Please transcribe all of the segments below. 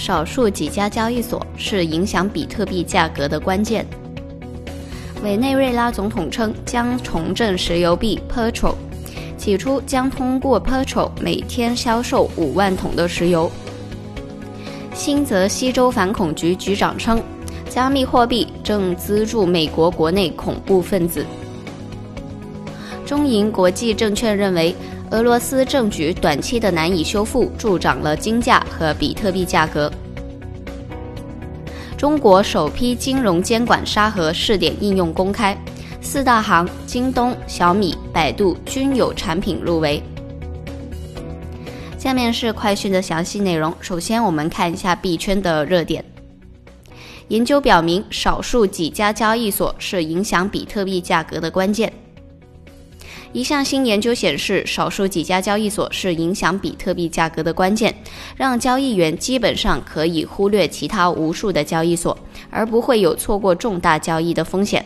少数几家交易所是影响比特币价格的关键。委内瑞拉总统称将重振石油币 Petrol，起初将通过 Petrol 每天销售五万桶的石油。新泽西州反恐局局长称，加密货币正资助美国国内恐怖分子。中银国际证券认为，俄罗斯政局短期的难以修复，助长了金价和比特币价格。中国首批金融监管沙盒试点应用公开，四大行、京东、小米、百度均有产品入围。下面是快讯的详细内容。首先，我们看一下币圈的热点。研究表明，少数几家交易所是影响比特币价格的关键。一项新研究显示，少数几家交易所是影响比特币价格的关键，让交易员基本上可以忽略其他无数的交易所，而不会有错过重大交易的风险。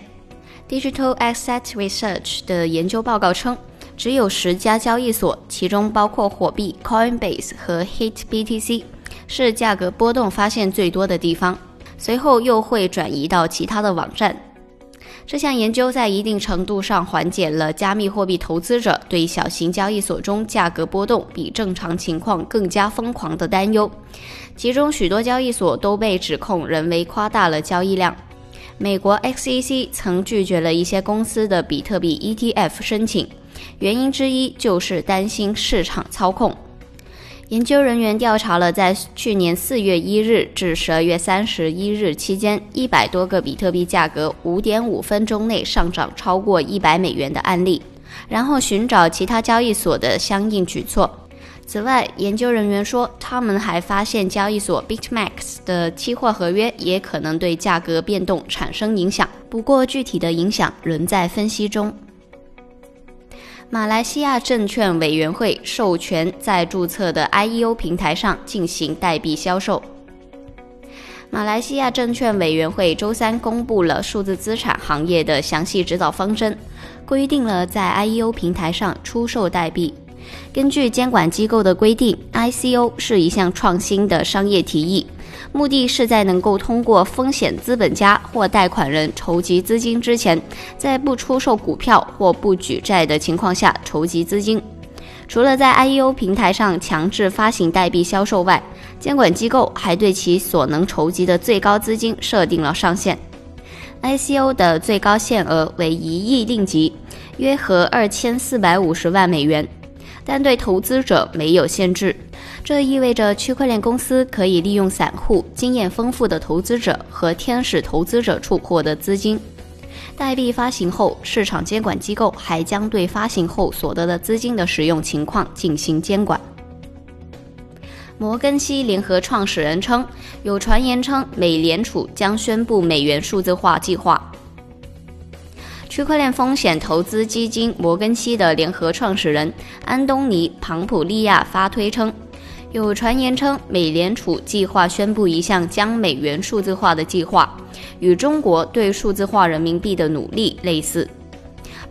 Digital Asset Research 的研究报告称，只有十家交易所，其中包括火币 Coinbase 和 HitBTC，是价格波动发现最多的地方，随后又会转移到其他的网站。这项研究在一定程度上缓解了加密货币投资者对小型交易所中价格波动比正常情况更加疯狂的担忧。其中许多交易所都被指控人为夸大了交易量。美国 XEC 曾拒绝了一些公司的比特币 ETF 申请，原因之一就是担心市场操控。研究人员调查了在去年四月一日至十二月三十一日期间一百多个比特币价格五点五分钟内上涨超过一百美元的案例，然后寻找其他交易所的相应举措。此外，研究人员说，他们还发现交易所 BitMax 的期货合约也可能对价格变动产生影响，不过具体的影响仍在分析中。马来西亚证券委员会授权在注册的 IEO 平台上进行代币销售。马来西亚证券委员会周三公布了数字资产行业的详细指导方针，规定了在 IEO 平台上出售代币。根据监管机构的规定，ICO 是一项创新的商业提议。目的是在能够通过风险资本家或贷款人筹集资金之前，在不出售股票或不举债的情况下筹集资金。除了在 IEO 平台上强制发行代币销售外，监管机构还对其所能筹集的最高资金设定了上限。ICO 的最高限额为一亿令吉，约合二千四百五十万美元，但对投资者没有限制。这意味着区块链公司可以利用散户、经验丰富的投资者和天使投资者处获得资金。代币发行后，市场监管机构还将对发行后所得的资金的使用情况进行监管。摩根西联合创始人称，有传言称美联储将宣布美元数字化计划。区块链风险投资基金摩根西的联合创始人安东尼·庞普利亚发推称。有传言称，美联储计划宣布一项将美元数字化的计划，与中国对数字化人民币的努力类似。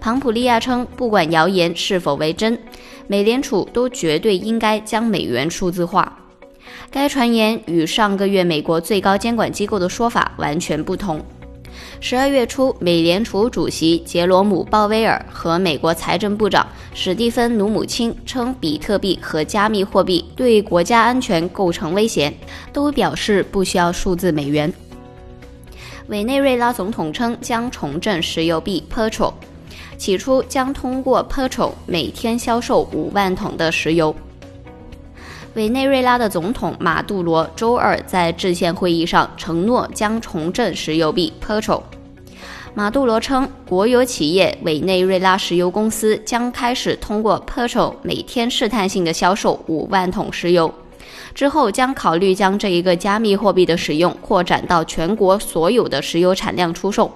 庞普利亚称，不管谣言是否为真，美联储都绝对应该将美元数字化。该传言与上个月美国最高监管机构的说法完全不同。十二月初，美联储主席杰罗姆·鲍威尔和美国财政部长史蒂芬·努姆钦称，比特币和加密货币对国家安全构成威胁，都表示不需要数字美元。委内瑞拉总统称将重振石油币 Petrol，起初将通过 Petrol 每天销售五万桶的石油。委内瑞拉的总统马杜罗周二在制宪会议上承诺将重振石油币 Petro。马杜罗称，国有企业委内瑞拉石油公司将开始通过 Petro 每天试探性的销售五万桶石油，之后将考虑将这一个加密货币的使用扩展到全国所有的石油产量出售。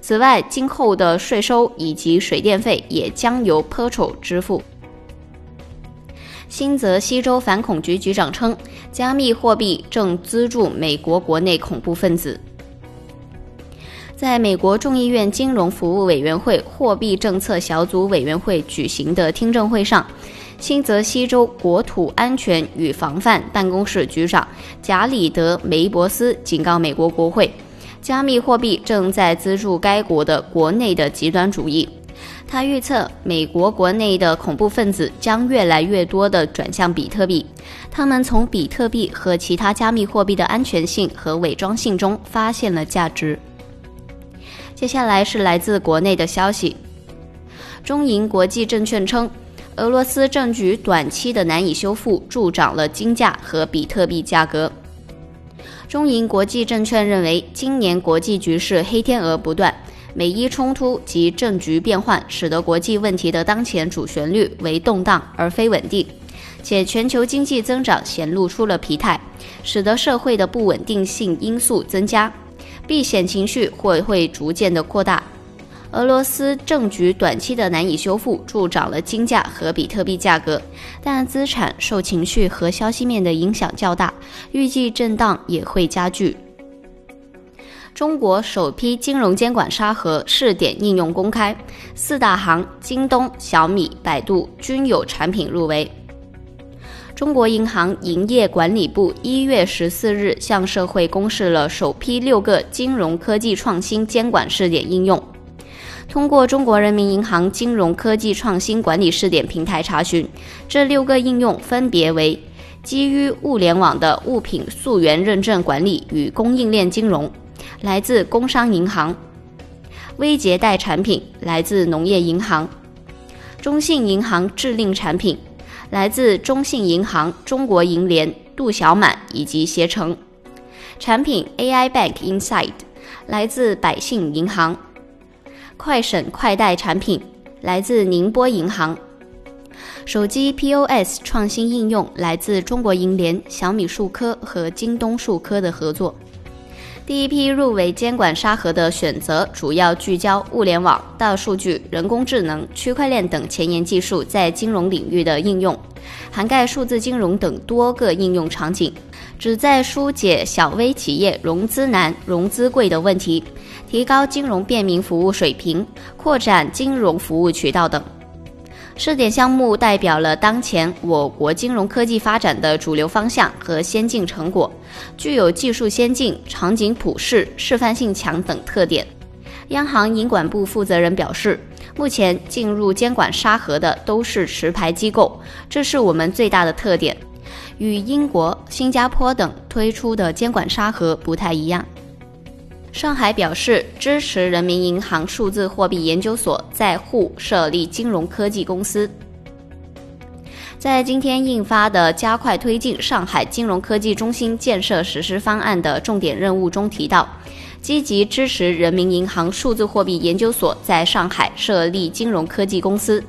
此外，今后的税收以及水电费也将由 Petro 支付。新泽西州反恐局局长称，加密货币正资助美国国内恐怖分子。在美国众议院金融服务委员会货币政策小组委员会举行的听证会上，新泽西州国土安全与防范办公室局长贾里德·梅伯斯警告美国国会。加密货币正在资助该国的国内的极端主义。他预测，美国国内的恐怖分子将越来越多地转向比特币。他们从比特币和其他加密货币的安全性和伪装性中发现了价值。接下来是来自国内的消息：中银国际证券称，俄罗斯政局短期的难以修复，助长了金价和比特币价格。中银国际证券认为，今年国际局势黑天鹅不断，美伊冲突及政局变换使得国际问题的当前主旋律为动荡而非稳定，且全球经济增长显露出了疲态，使得社会的不稳定性因素增加，避险情绪或会逐渐的扩大。俄罗斯政局短期的难以修复，助长了金价和比特币价格，但资产受情绪和消息面的影响较大，预计震荡也会加剧。中国首批金融监管沙盒试点应用公开，四大行京东、小米、百度均有产品入围。中国银行营业管理部一月十四日向社会公示了首批六个金融科技创新监管试点应用。通过中国人民银行金融科技创新管理试点平台查询，这六个应用分别为：基于物联网的物品溯源认证管理与供应链金融，来自工商银行；微结贷产品来自农业银行；中信银行制令产品来自中信银行、中国银联、度小满以及携程；产品 AI Bank Inside 来自百信银行。快省快贷产品来自宁波银行，手机 POS 创新应用来自中国银联、小米数科和京东数科的合作。第一批入围监管沙盒的选择主要聚焦物联网、大数据、人工智能、区块链等前沿技术在金融领域的应用，涵盖数字金融等多个应用场景，旨在疏解小微企业融资难、融资贵的问题。提高金融便民服务水平，扩展金融服务渠道等。试点项目代表了当前我国金融科技发展的主流方向和先进成果，具有技术先进、场景普适、示范性强等特点。央行银管部负责人表示，目前进入监管沙盒的都是持牌机构，这是我们最大的特点，与英国、新加坡等推出的监管沙盒不太一样。上海表示支持人民银行数字货币研究所在沪设立金融科技公司。在今天印发的加快推进上海金融科技中心建设实施方案的重点任务中提到，积极支持人民银行数字货币研究所在上海设立金融科技公司。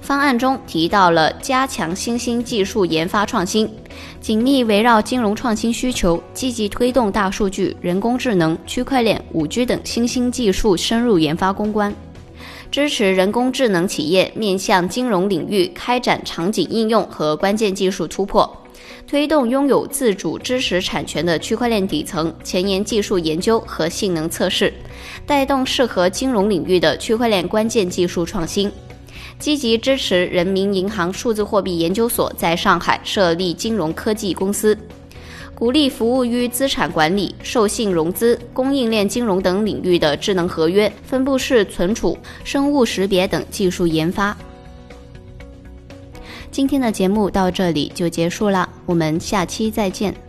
方案中提到了加强新兴技术研发创新，紧密围绕金融创新需求，积极推动大数据、人工智能、区块链、五 G 等新兴技术深入研发攻关，支持人工智能企业面向金融领域开展场景应用和关键技术突破，推动拥有自主知识产权的区块链底层前沿技术研究和性能测试，带动适合金融领域的区块链关键技术创新。积极支持人民银行数字货币研究所在上海设立金融科技公司，鼓励服务于资产管理、授信融资、供应链金融等领域的智能合约、分布式存储、生物识别等技术研发。今天的节目到这里就结束了，我们下期再见。